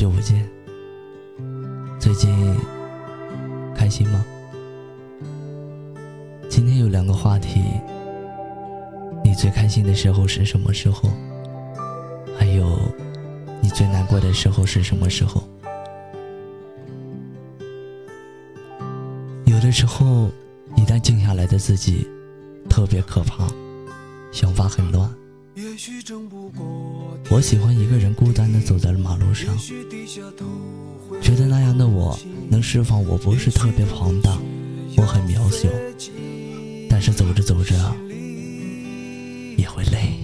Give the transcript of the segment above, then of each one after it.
久不见，最近开心吗？今天有两个话题，你最开心的时候是什么时候？还有，你最难过的时候是什么时候？有的时候，一旦静下来的自己，特别可怕，想法很乱。我喜欢一个人孤单的走在了马路上，觉得那样的我能释放我不是特别庞大，我很渺小，但是走着走着也会累，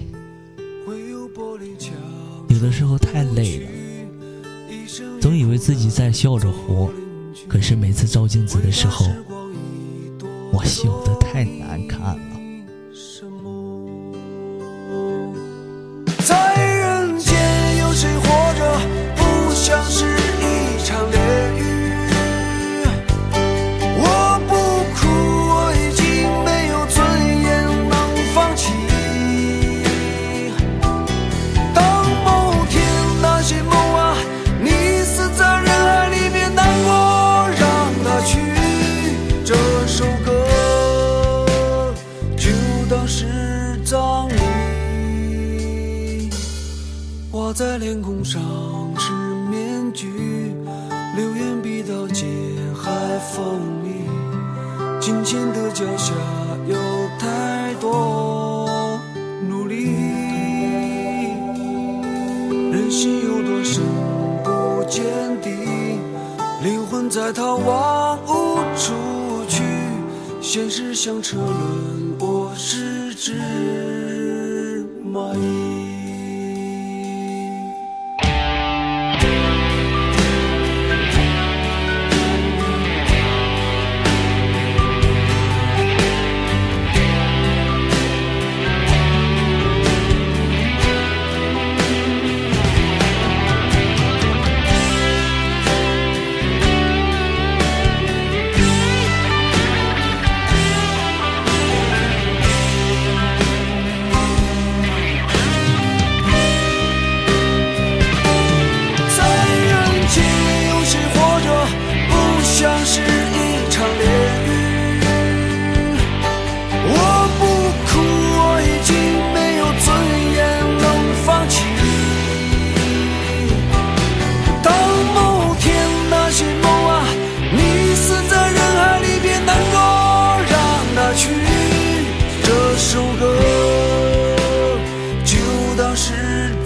有的时候太累了，总以为自己在笑着活，可是每次照镜子的时候，我笑得太难看了。在脸孔上是面具，流言比刀尖还锋利。金钱的脚下有太多努力，人心有多深不见底，灵魂在逃亡无处去。现实像车轮，我是只蚂蚁。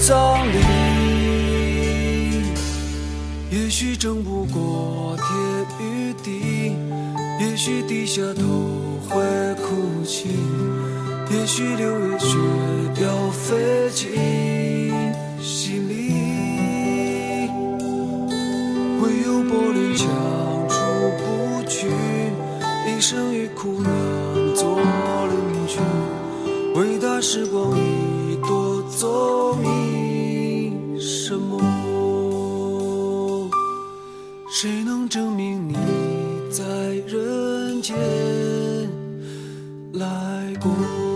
葬礼也许争不过天与地，也许低下头会哭泣，也许六月雪要飞进心里，唯有玻璃墙出不去，一生与苦难做邻居，伟大时光已能证明你在人间来过？